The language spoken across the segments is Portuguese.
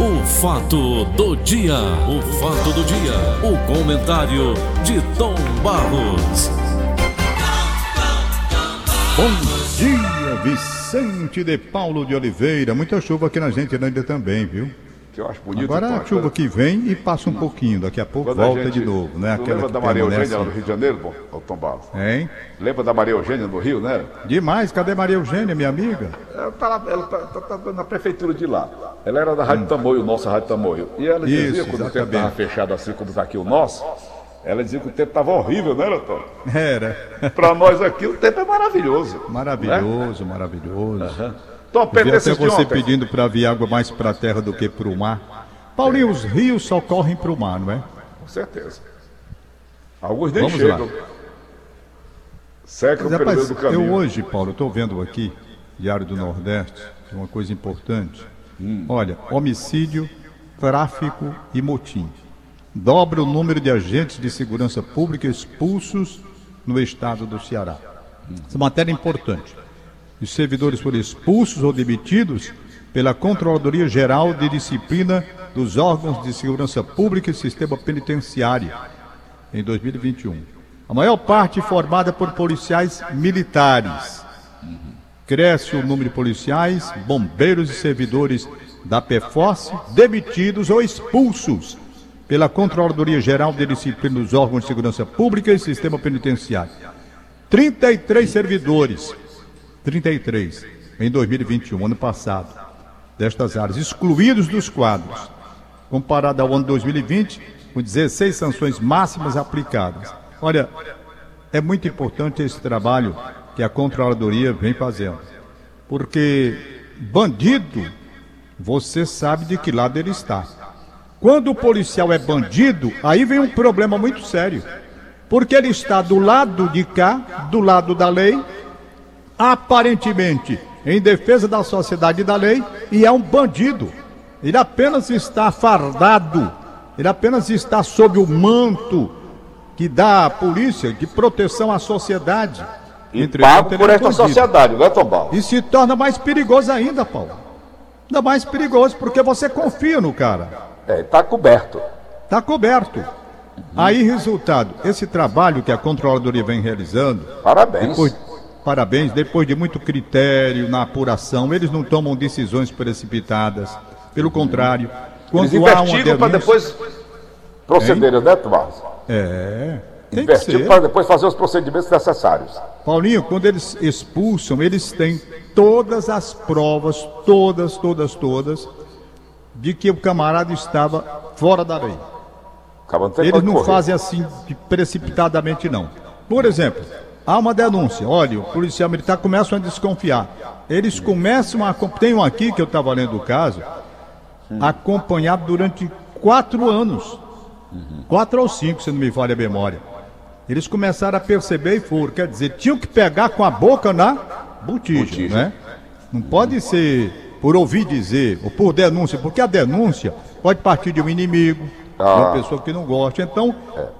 O fato do dia, o fato do dia, o comentário de Tom Barros. Bom dia, Vicente de Paulo de Oliveira. Muita chuva aqui na gente ainda também, viu? Que eu acho bonito. Agora a pô, chuva que vem e passa um pouquinho, daqui a pouco quando a volta gente- de novo, né? Aquela lembra da Maria. Eugênia lá no Rio de Janeiro, bom, ô Tom Barros? Hein? Lembra da Maria Eugênia no Rio, né? Demais, cadê Maria Eugênia, minha amiga? Ela tá, lá- ela tá, tá- tá na prefeitura de lá. Ela era da Rádio Tamoio, nossa Rádio Tamoio. E ela dizia, Hum. Isso, quando o tempo estava fechado assim como está aqui o nosso, ela dizia que o tempo estava horrível, né, Tom? Era. Para nós aqui o tempo é maravilhoso. Maravilhoso, maravilhoso. Né? Vi até você ontem. pedindo para vir água mais para a terra do que para o mar. Paulinho, os rios só correm para o mar, não é? Com certeza. Alguns nem Vamos lá. chegam. Secam Mas, pelo meio rapaz, do caminho. eu hoje, Paulo, estou vendo aqui, Diário do Nordeste, uma coisa importante. Hum. Olha, homicídio, tráfico e motim. Dobra o número de agentes de segurança pública expulsos no estado do Ceará. Essa matéria é importante. Os servidores foram expulsos ou demitidos pela Controladoria Geral de Disciplina dos órgãos de segurança pública e sistema penitenciário em 2021. A maior parte formada por policiais militares. Cresce o número de policiais, bombeiros e servidores da PFOS demitidos ou expulsos pela Controladoria Geral de Disciplina dos órgãos de segurança pública e sistema penitenciário. 33 servidores, 33, em 2021, ano passado, destas áreas, excluídos dos quadros comparado ao ano 2020, com 16 sanções máximas aplicadas. Olha, é muito importante esse trabalho que a Controladoria vem fazendo, porque bandido, você sabe de que lado ele está. Quando o policial é bandido, aí vem um problema muito sério, porque ele está do lado de cá, do lado da lei, aparentemente em defesa da sociedade e da lei, e é um bandido. Ele apenas está fardado, ele apenas está sob o manto que dá à polícia de proteção à sociedade. E Entretanto, pago por é esta bandido. sociedade, né, Tom Barros? E se torna mais perigoso ainda, Paulo. Ainda mais perigoso, porque você confia no cara. É, tá coberto. Está coberto. Aí, resultado, esse trabalho que a Controladoria vem realizando, Parabéns. depois, parabéns, depois de muito critério na apuração, eles não tomam decisões precipitadas. Pelo contrário, Eles quando há uma investigam para denúncia... depois procederem, né, Tom Barros? É, tem para depois fazer os procedimentos necessários. Paulinho, quando eles expulsam, eles têm todas as provas, todas, todas, todas, de que o camarada estava fora da lei. Não Eles não correr. fazem assim precipitadamente, não. Por exemplo, há uma denúncia. Olha, o policial militar começa a desconfiar. Eles começam a. Tem um aqui que eu estava lendo o caso, acompanhado durante quatro anos. Quatro ou cinco, se não me falha a memória. Eles começaram a perceber e foram. Quer dizer, tinham que pegar com a boca na botija, Botija. né? Não pode ser por ouvir dizer ou por denúncia, porque a denúncia pode partir de um inimigo, de uma Ah. pessoa que não gosta. Então,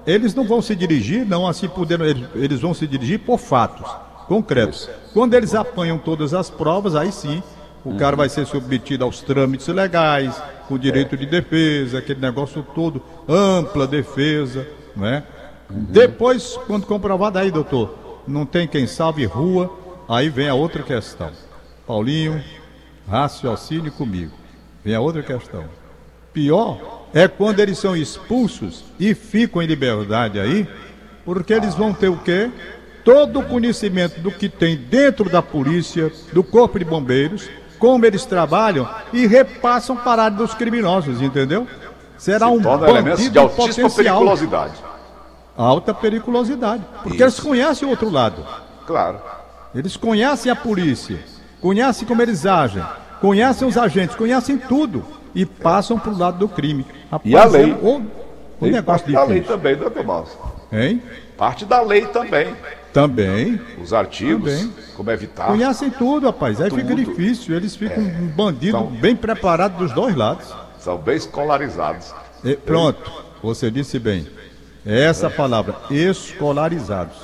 eles não vão se dirigir, não assim podendo, eles, eles vão se dirigir por fatos concretos. Quando eles apanham todas as provas, aí sim, o cara vai ser submetido aos trâmites legais, com direito de defesa, aquele negócio todo, ampla defesa, não é? Depois, quando comprovado aí, doutor, não tem quem salve rua, aí vem a outra questão. Paulinho, raciocínio comigo. Vem a outra questão. Pior é quando eles são expulsos e ficam em liberdade aí, porque eles vão ter o quê? Todo o conhecimento do que tem dentro da polícia, do corpo de bombeiros, como eles trabalham e repassam para a dos criminosos, entendeu? Será um Torna elementos bandido de altíssima potencial. periculosidade. Alta periculosidade. Porque eles conhecem o outro lado. Claro. Eles conhecem a polícia, conhecem como eles agem, conhecem os agentes, conhecem tudo e passam para o lado do crime. E a lei? é o, o E negócio parte da lei também, né, Tomás? Hein? Parte da lei também. Também. Os artigos, Também. como evitar. Conhecem tudo, rapaz. Aí fica Tudo. difícil. Eles ficam um bandido Então- bem preparado dos dois lados. São bem escolarizados. E pronto, você disse bem. É essa palavra, escolarizados.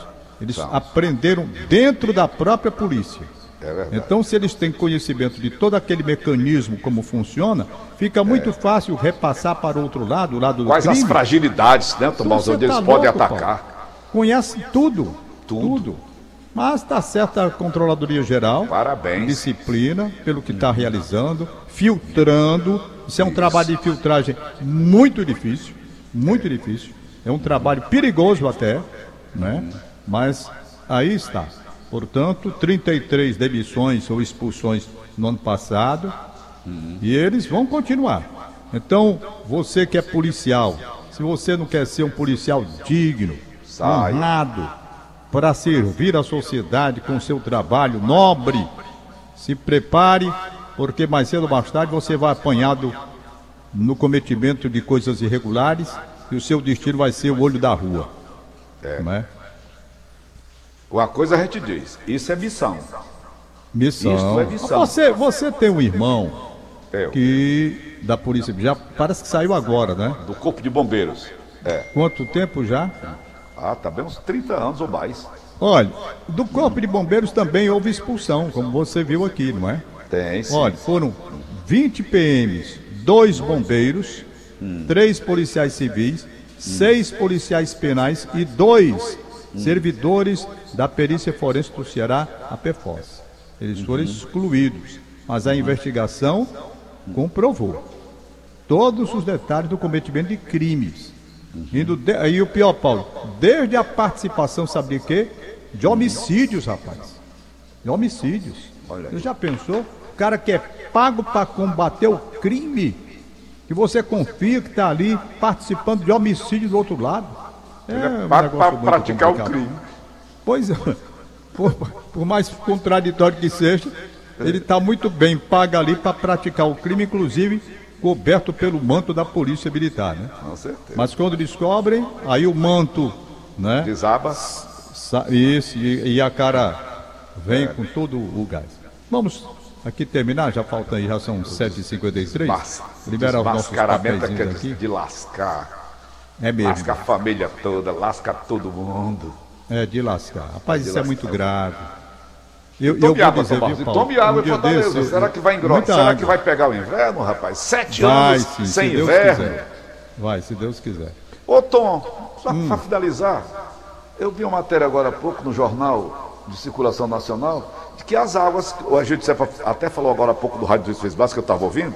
Eles aprenderam dentro da própria polícia. É. Então, se eles têm conhecimento de todo aquele mecanismo, como funciona, fica muito fácil repassar para o outro lado, o lado do Quais as crime. fragilidades, né, Tomás, Você onde tá eles podem louco, atacar? Conhece tudo, Tudo. tudo. Mas está certa a Controladoria Geral. Parabéns. Disciplina pelo que está realizando, filtrando. Isso é um trabalho de filtragem muito difícil, muito difícil. É um trabalho perigoso até, né? Mas aí está. Portanto, 33 demissões ou expulsões no ano passado e eles vão continuar. Então, você que é policial, se você não quer ser um policial digno, Sai. honrado, para servir a sociedade com seu trabalho nobre, se prepare, porque mais cedo ou mais tarde você vai apanhado no cometimento de coisas irregulares e o seu destino vai ser o olho da rua. É. Não é? Uma coisa a gente diz, isso é missão. Missão. Isso é missão. Você, você tem um irmão É, que da polícia já parece que saiu agora, né? do Corpo de Bombeiros. É. Quanto tempo já? Ah, tá bem uns 30 anos ou mais. Olha, do corpo de bombeiros também houve expulsão, como você viu aqui, não é? Tem, sim. Olha, foram 20 PMs, dois bombeiros, três policiais civis, seis policiais penais e dois servidores da perícia forense do Ceará, a PFOS. Eles foram excluídos, mas a investigação comprovou todos os detalhes do cometimento de crimes. Indo de... Aí o pior, Paulo, desde a participação, sabe de quê? De homicídios, rapaz. De homicídios. Você já pensou? O cara que é pago para combater o crime, que você confia que está ali participando de homicídio do outro lado. É, Ele é um para praticar o complicado. crime. Pois é. Por, por mais contraditório que seja, ele está muito bem pago ali para praticar o crime, inclusive coberto pelo manto da polícia militar, né? Com certeza. Mas quando descobrem, aí o manto, né? Desaba. Sa- Isso, e, e a cara vem com todo o gás. Vamos aqui terminar, já falta aí, já são 7h53. Mas, Liberar os nossos é é papéis aqui. de lascar. É mesmo, Lasca a família toda, lasca todo mundo. é de lascar. Rapaz, de isso é lascar. muito grave. Eu, Tome vou água, dizer, Tomás. viu, tome água um em Fortaleza. desse, Será que vai engrossar? Será água. que vai pegar o inverno, rapaz? Sete Vai anos sim, sem se inverno. quiser. Vai, se Deus quiser. Ô Tom, só Hum. para finalizar, eu vi uma matéria agora há pouco no jornal de circulação nacional de que as águas, Agildo Cepa até falou agora há pouco do Rádio dos Fez que eu estava ouvindo,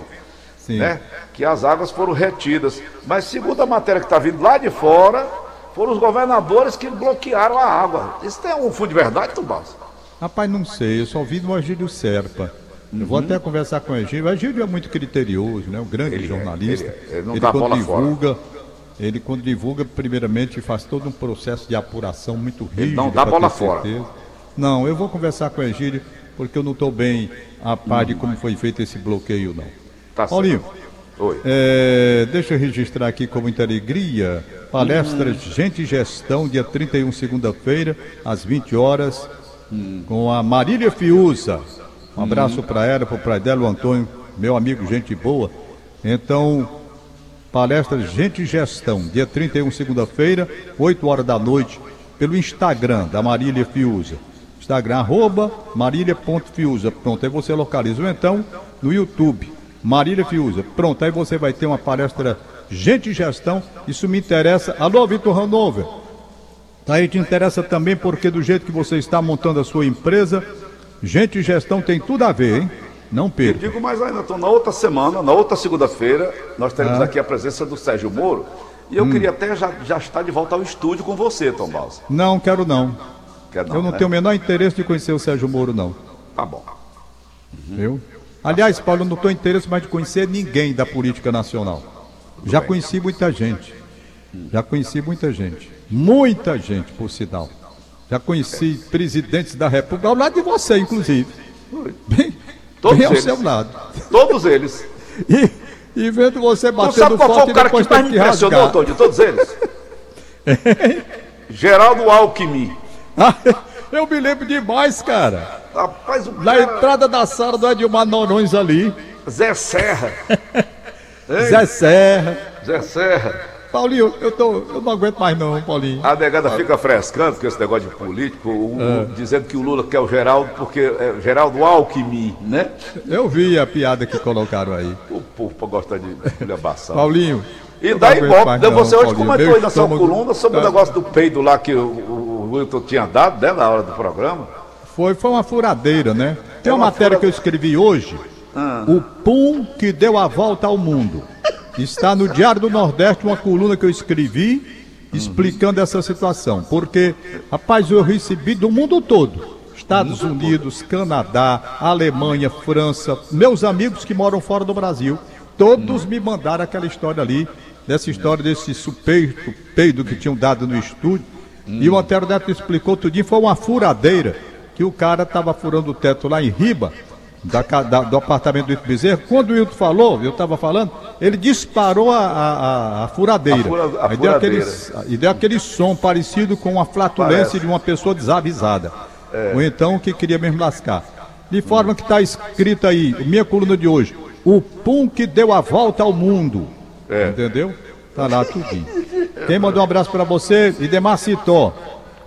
Sim. né? Que as águas foram retidas. Mas segundo a matéria que está vindo lá de fora, foram os governadores que bloquearam a água. Isso tem um fundo de verdade, Tubás? Rapaz, não sei, eu só vi do Agílio Serpa. Eu vou até conversar com o Egílio. O Egílio é muito criterioso, né? Um grande Ele é, jornalista. ele é. Ele não dá quando bola fora. divulga, ele quando divulga, primeiramente faz todo um processo de apuração muito rígido. não dá bola fora. Não, eu vou conversar com o Egílio, porque eu não estou bem a par de como foi feito esse bloqueio, não. Tá Paulinho, certo. Oi. é, deixa eu registrar aqui com muita alegria. Palestra Gente e Gestão, dia 31, segunda-feira, às 20 horas, com a Marília Fiuza. Um abraço para ela, para o pai dela, o Antônio, meu amigo, gente boa. Então, palestra Gente e Gestão, dia 31, segunda-feira, 8 horas da noite, pelo Instagram da Marília Fiuza. Instagram, arroba marília.fiuza. Pronto, aí você localiza. Ou então, no YouTube, Marília Fiuza. Pronto, aí você vai ter uma palestra Gente e Gestão. Isso me interessa. Alô, Vitor Hanover. Tá aí, te interessa também porque do jeito que você está montando a sua empresa, Gente e Gestão tem tudo a ver, hein? Não Eu perca. digo mais ainda, então, na outra semana, na outra segunda-feira, nós teremos Ah. aqui a presença do Sérgio Moro. E eu queria até já, já estar de volta ao estúdio com você, Tom Balsa. Não, quero não. Quer Eu não né? tenho o menor interesse de conhecer o Sérgio Moro, não. Tá bom. Viu? Aliás, Paulo, eu não tenho interesse mais de conhecer ninguém da política nacional. Já conheci muita gente. Já conheci muita gente. Muita gente, por sinal. Já conheci presidentes da República, ao lado de você, inclusive. Bem, Todos bem ao eles. seu lado. Todos eles. E, e vendo você Tu batendo sabe qual foto foi o cara que mais me impressionou, rasgar. Tom, de todos eles? Geraldo Alckmin. Ah, Eu me lembro demais, cara. Rapaz, o Na cara... entrada da sala do Edilmar Norões ali. Zé Serra. Zé Serra. Zé Serra. Paulinho, eu, tô, eu não aguento mais não, Paulinho. A negada fica frescando com esse negócio de político, o- o- dizendo que o Lula quer o Geraldo porque é Geraldo Alckmin, né? Eu vi a piada que colocaram aí. O povo pra gostar de esculhambação. Paulinho. E daí, não, você hoje Paulinho. comentou aí na sua coluna sobre o tá- negócio do peido lá que o, o, o Wilton tinha dado, né, na hora do programa. Foi, foi uma furadeira, né? Tem É uma matéria que eu escrevi hoje. O pum que deu a volta ao mundo. Está no Diário do Nordeste uma coluna que eu escrevi explicando essa situação. Porque, rapaz, eu recebi do mundo todo. Estados Unidos, Canadá, Alemanha, França, meus amigos que moram fora do Brasil, todos me mandaram aquela história ali, dessa história desse supeito peido que tinham dado no estúdio. E o Antero Neto explicou tudinho, foi uma furadeira que o cara estava furando o teto lá em Riba, da da- do apartamento do Hilton Bezerra. Quando o Hilton falou, eu estava falando, ele disparou a, a- a- a furadeira. A fura- a Aí deu aquele, e deu aquele som parecido com uma flatulência Parece. É. de uma pessoa desavisada. Ou então que queria mesmo lascar. De forma que está escrito aí, minha coluna de hoje, o pum que deu a volta ao mundo. É. Entendeu? Tá lá tudinho. Quem mandou um abraço para você? Idemar Citó.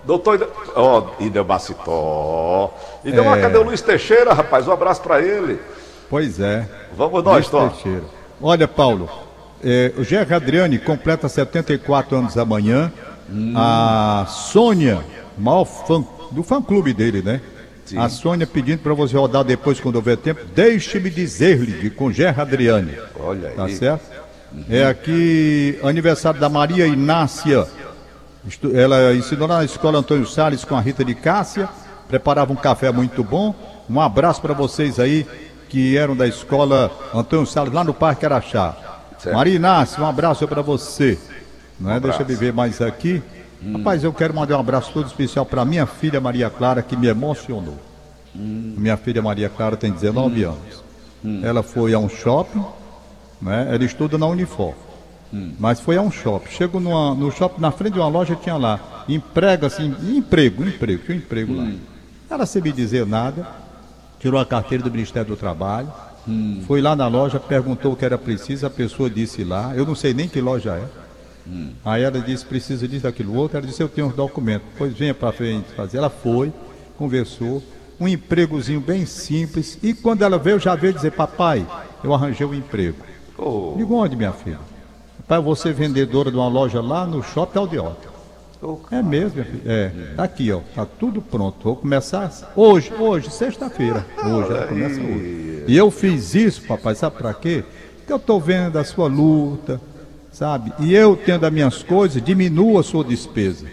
Doutor. Ó, Idemacitó. Idemar, É. cadê o Luiz Teixeira, rapaz? Um abraço pra ele. Pois é. Vamos nós, Tom. Teixeira. Olha, Paulo, é, o Gerry Adriane completa 74 anos amanhã. A Sônia, maior fã do fã-clube dele, né? A Sônia pedindo para você rodar depois, quando houver tempo. Deixe-me dizer-lhe, de com Gerry Adriane. Olha aí. Tá certo? É aqui, aniversário da Maria Inácia. Ela ensinou na escola Antônio Salles com a Rita de Cássia, preparava um café muito bom. Um abraço para vocês aí que eram da escola Antônio Salles, lá no Parque Araxá. Certo. Maria Inácia, um abraço para você. Não é? Deixa eu ver mais aqui. Rapaz, eu quero mandar um abraço todo especial para minha filha Maria Clara, que me emocionou. Minha filha Maria Clara tem 19 anos. Ela foi a um shopping, né? ela estuda na Unifor. Mas foi a um shopping. Chego numa- no shopping, na frente de uma loja, tinha lá, emprego assim, emprego, emprego, tinha um emprego lá. Ela sem me dizer nada, tirou a carteira do Ministério do Trabalho, foi lá na loja, perguntou o que era preciso, a pessoa disse lá, eu não sei nem que loja é. Aí ela disse, precisa disso, daquilo outro. Ela disse, eu tenho os documentos. Pois venha para frente fazer. Ela foi, conversou, um empregozinho bem simples. E quando ela veio, já veio dizer, papai, eu arranjei um emprego. Ô, Digo, onde, minha filha? Pai, você é vendedora de uma loja lá no Shopping Aldeota. É mesmo? É, tá aqui, ó. Tá tudo pronto. Vou começar hoje, hoje, sexta-feira. Hoje, ela começa hoje. E eu fiz isso, papai, sabe pra quê? Porque eu tô vendo a sua luta, sabe? E eu tendo as minhas coisas, diminua a sua despesa.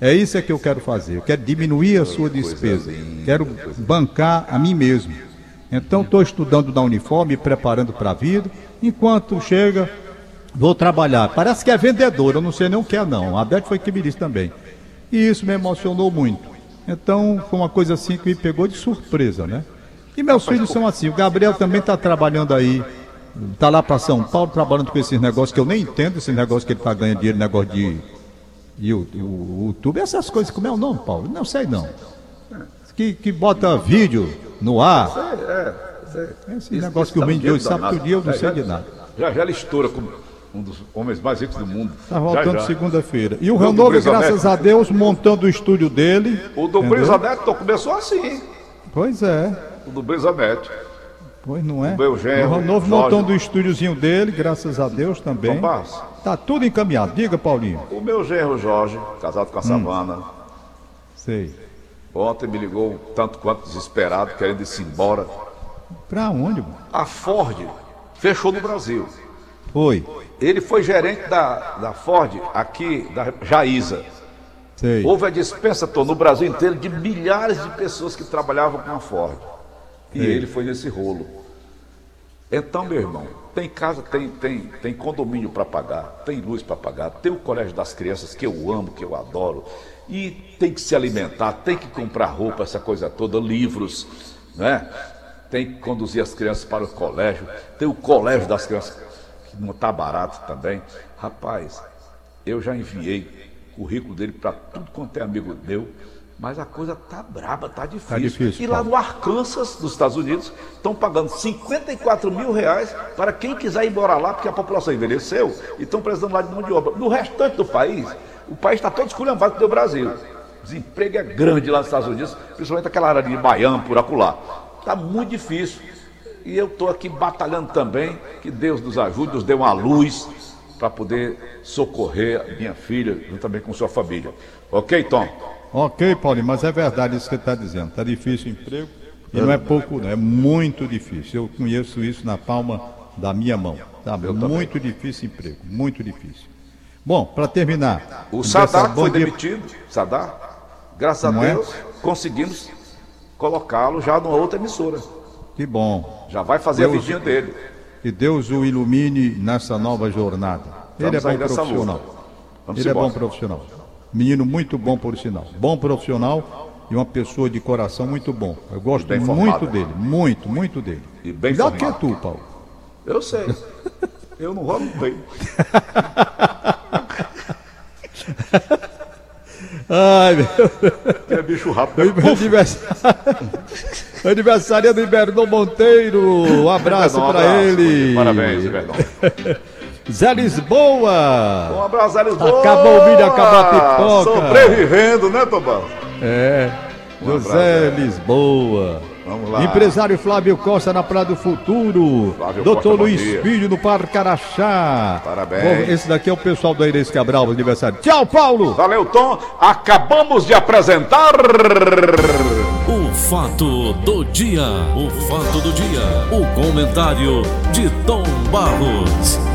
É isso é que eu quero fazer. Eu quero diminuir a sua despesa. Quero bancar a mim mesmo. Então estou estudando na uniforme, me preparando para a vida. Enquanto chega, vou trabalhar. Parece que é vendedor, eu não sei nem o que é não. A Beth foi que me disse também. E isso me emocionou muito. Então foi uma coisa assim que me pegou de surpresa, né? E meus filhos são assim. O Gabriel também está trabalhando aí. Está lá para São Paulo trabalhando com esses negócios que eu nem entendo, esses negócios que ele está ganhando dinheiro, negócio de e o, o, o YouTube, essas coisas, como é o nome, Paulo? Não sei não. Que, que bota vídeo no ar. Esse negócio que o menino de hoje sabe danado. tudo dia, eu não sei de nada. Já já ele estoura como um dos homens mais ricos do mundo. Tá voltando segunda-feira. E o Brisa graças a Deus, montando o estúdio dele. O do? Brisa Neto começou assim. Pois é. O do Brisa Neto. Pois não é. O meu genro, o montando o estúdiozinho dele, graças a Deus também. Tom Barros. Tá tudo encaminhado. Diga, Paulinho. O meu genro Jorge, casado Hum. com a Savana, Sei. ontem me ligou tanto quanto desesperado, querendo ir embora. Pra onde, mano? A Ford fechou no Brasil. Foi. Ele foi gerente da, da Ford aqui, da Jaísa. Sei. Houve a dispensa tô, no Brasil inteiro de milhares de pessoas que trabalhavam com a Ford. E Sim. ele foi nesse rolo. Então, meu irmão, tem casa, tem, tem, tem condomínio para pagar, tem luz para pagar, tem o colégio das crianças que eu amo, que eu adoro, e tem que se alimentar, tem que comprar roupa, essa coisa toda, livros, né? Tem que conduzir as crianças para o colégio, tem o colégio das crianças, que não está barato também. Rapaz, eu já enviei o currículo dele para tudo quanto é amigo meu, Mas a coisa tá braba, tá difícil. Tá difícil, e lá Paulo. no Arkansas, dos Estados Unidos, estão pagando 54 mil reais para quem quiser ir embora lá, porque a população envelheceu e estão precisando lá de mão de obra. No restante do país, o país está todo esculhambado do Brasil. O desemprego é grande lá nos Estados Unidos, principalmente aquela área de Miami, por acolá. Está muito difícil. E eu estou aqui batalhando também, que Deus nos ajude, nos dê uma luz para poder socorrer a minha filha, juntamente com sua família. Ok, Tom? Ok, Paulinho, mas é verdade isso que você está dizendo. Está difícil o emprego e não é pouco, não, é muito difícil. Eu conheço isso na palma da minha mão. Tá? Muito difícil o emprego, muito difícil. Bom, para terminar. O Sadar foi dia- demitido, Sadar, graças a Não é? Deus, conseguimos colocá-lo já numa outra emissora. Que bom. Já vai fazer a Deus- vidinha dele. Que Deus o ilumine nessa nova jornada. Ele é Vamos bom profissional. Ele é bom profissional. Menino muito bom por sinal. Bom profissional e uma pessoa de coração muito bom. Eu gosto muito formado. dele, muito, muito dele. E bem Melhor que formado. tu, Paulo. Eu sei. Eu não rolo bem. Ai, meu é bicho rápido. Deus. Aniversário. Aniversário do Iberdon Monteiro. Um abraço Um pra abraço. ele. Parabéns, Verdão. Zé Lisboa. Um abraço, Zé Lisboa. Acabou o vídeo, acabou a pipoca. Sobrevivendo, né, Tobão? É. José Lisboa. Vamos lá. Empresário Flávio Costa na Praia do Futuro. Flávio Doutor Costa, Luiz. Filho no Parque Araxá. Parabéns. Bom, esse daqui é o pessoal do Aires Cabral, aniversário. Tchau, Paulo! Valeu, Tom. Acabamos de apresentar. O fato do dia, o fato do dia, o comentário de Tom Barros.